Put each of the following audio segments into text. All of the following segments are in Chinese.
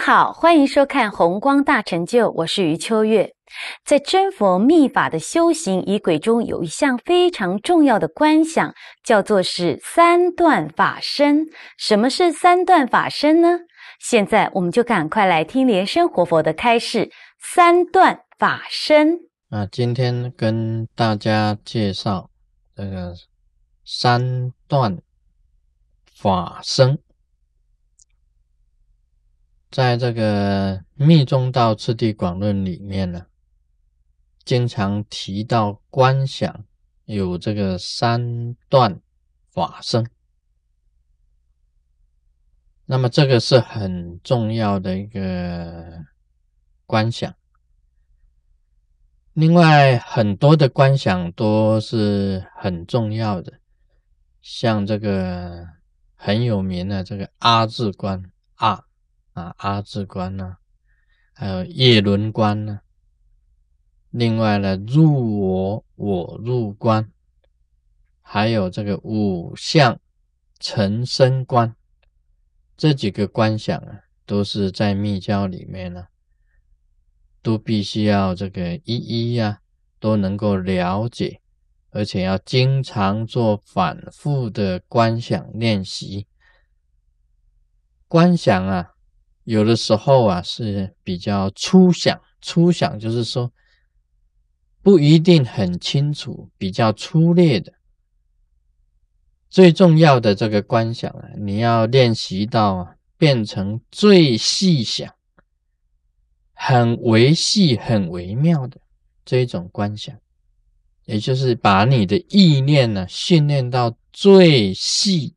好，欢迎收看《红光大成就》，我是余秋月。在真佛密法的修行仪轨中，有一项非常重要的观想，叫做是三段法身。什么是三段法身呢？现在我们就赶快来听莲生活佛的开示：三段法身。啊，今天跟大家介绍这个三段法身。在这个《密宗道次第广论》里面呢，经常提到观想有这个三段法身，那么这个是很重要的一个观想。另外，很多的观想都是很重要的，像这个很有名的这个阿字观阿。啊，阿字观呢，还有叶轮观呢。另外呢，入我我入观，还有这个五相成身观，这几个观想啊，都是在密教里面呢，都必须要这个一一呀都能够了解，而且要经常做反复的观想练习。观想啊。有的时候啊是比较粗想，粗想就是说不一定很清楚，比较粗略的。最重要的这个观想啊，你要练习到啊，变成最细想、很微细、很微妙的这一种观想，也就是把你的意念呢训练到最细、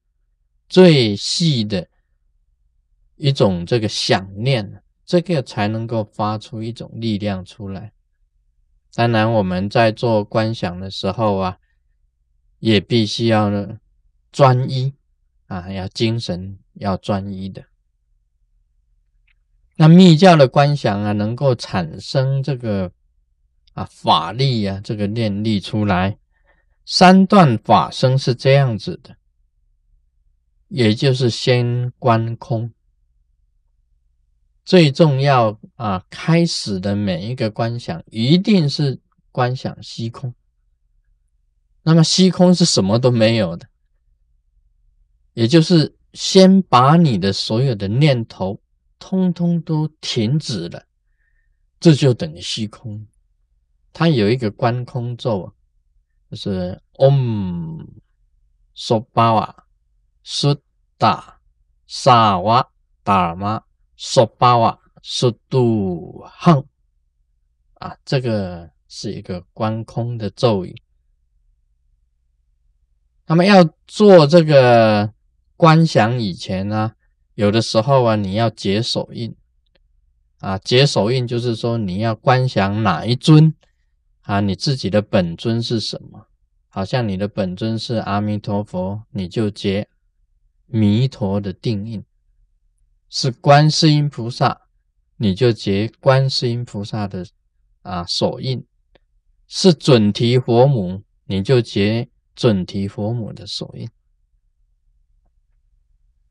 最细的。一种这个想念，这个才能够发出一种力量出来。当然，我们在做观想的时候啊，也必须要呢专一啊，要精神要专一的。那密教的观想啊，能够产生这个啊法力啊，这个念力出来。三段法身是这样子的，也就是先观空。最重要啊！开始的每一个观想，一定是观想虚空。那么虚空是什么都没有的，也就是先把你的所有的念头通通都停止了，这就等于虚空。它有一个观空咒，就是 Om Sobawa Sutta Sawa Dharma。说巴瓦说度亨啊，这个是一个观空的咒语。那么要做这个观想以前呢，有的时候啊，你要解手印啊，解手印就是说你要观想哪一尊啊，你自己的本尊是什么？好像你的本尊是阿弥陀佛，你就结弥陀的定印。是观世音菩萨，你就结观世音菩萨的啊手印；是准提佛母，你就结准提佛母的手印。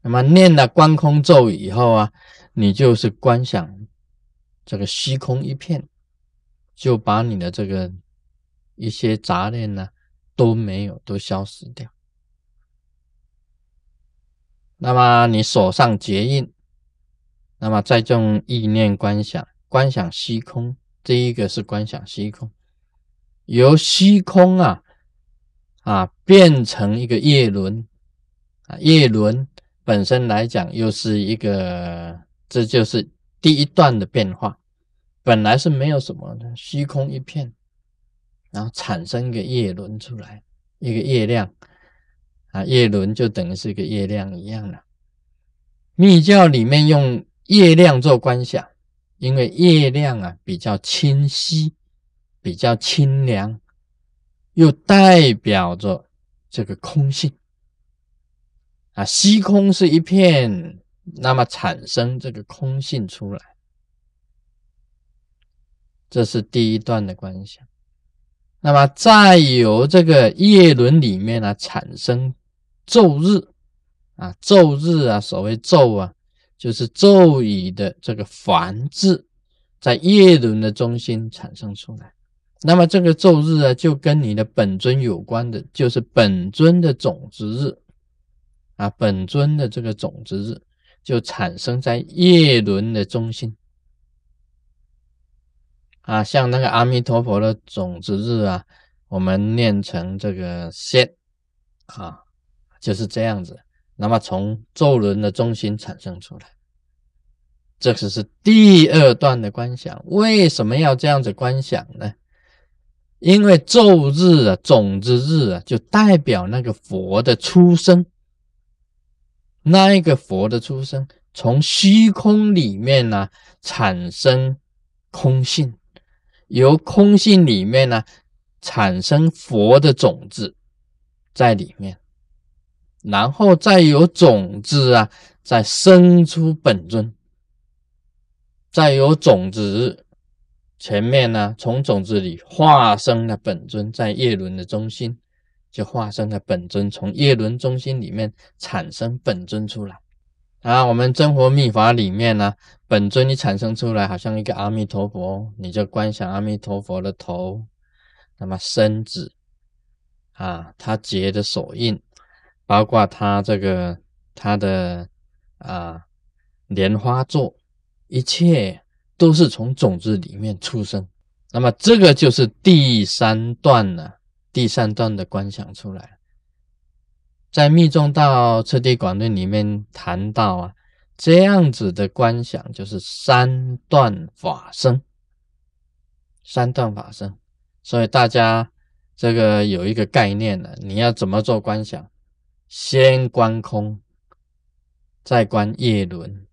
那么念了观空咒以后啊，你就是观想这个虚空一片，就把你的这个一些杂念呢都没有，都消失掉。那么你手上结印。那么再用意念观想，观想虚空，这一个是观想虚空，由虚空啊啊变成一个叶轮啊，叶轮本身来讲又是一个，这就是第一段的变化，本来是没有什么的虚空一片，然后产生一个叶轮出来，一个月亮啊，叶轮就等于是一个月亮一样了，密教里面用。月亮做观想，因为月亮啊比较清晰，比较清凉，又代表着这个空性啊，虚空是一片，那么产生这个空性出来，这是第一段的观想。那么再由这个叶轮里面呢产生昼日啊，昼日啊，所谓昼啊。就是咒语的这个梵字，在叶轮的中心产生出来。那么这个咒日啊，就跟你的本尊有关的，就是本尊的种子日啊，本尊的这个种子日就产生在叶轮的中心啊，像那个阿弥陀佛的种子日啊，我们念成这个仙啊，就是这样子。那么从咒轮的中心产生出来，这只是第二段的观想。为什么要这样子观想呢？因为昼日啊，种子日啊，就代表那个佛的出生，那一个佛的出生，从虚空里面呢产生空性，由空性里面呢产生佛的种子在里面，然后再有种子啊，再生出本尊，再有种子。前面呢，从种子里化生了本尊，在叶轮的中心就化生了本尊，从叶轮中心里面产生本尊出来啊。我们真佛密法里面呢，本尊一产生出来，好像一个阿弥陀佛，你就观想阿弥陀佛的头，那么身子啊，他结的手印，包括他这个他的啊莲花座，一切。都是从种子里面出生，那么这个就是第三段了。第三段的观想出来，在密宗道彻底广论里面谈到啊，这样子的观想就是三段法身，三段法身。所以大家这个有一个概念呢，你要怎么做观想？先观空，再观夜轮，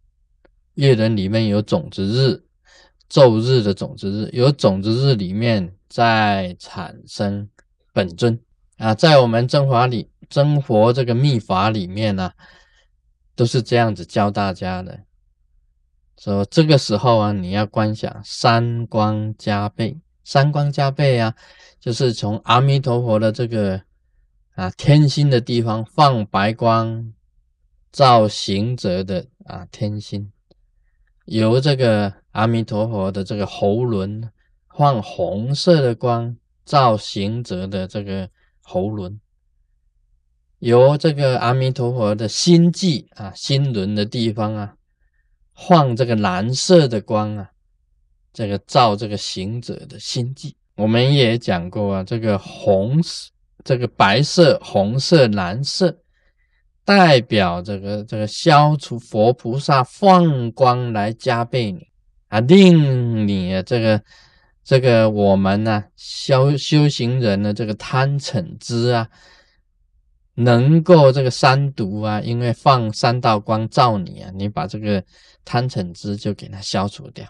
夜轮里面有种子日。昼日的种子日，有种子日里面再产生本尊啊，在我们真法里真佛这个秘法里面呢，都是这样子教大家的。说这个时候啊，你要观想三光加倍，三光加倍啊，就是从阿弥陀佛的这个啊天心的地方放白光照行者的啊天心。由这个阿弥陀佛的这个喉轮放红色的光照行者的这个喉轮，由这个阿弥陀佛的心际啊心轮的地方啊放这个蓝色的光啊，这个照这个行者的心际。我们也讲过啊，这个红色、这个白色、红色、蓝色。代表这个这个消除佛菩萨放光来加倍你啊，令你这个这个我们呢修修行人的这个贪嗔痴啊，能够这个三毒啊，因为放三道光照你啊，你把这个贪嗔痴就给它消除掉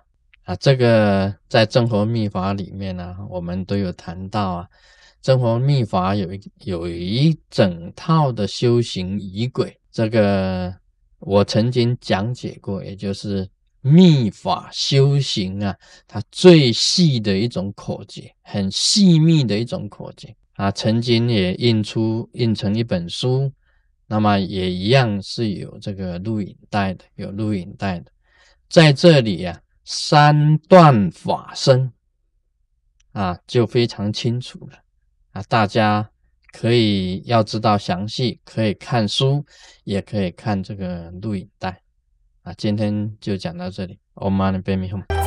啊。这个在正佛密法里面呢，我们都有谈到啊。真佛密法有一有一整套的修行仪轨，这个我曾经讲解过，也就是密法修行啊，它最细的一种口诀，很细密的一种口诀啊，曾经也印出印成一本书，那么也一样是有这个录影带的，有录影带的，在这里啊，三段法身啊，就非常清楚了。啊，大家可以要知道详细，可以看书，也可以看这个录影带。啊，今天就讲到这里。Om Mani Padme Hum。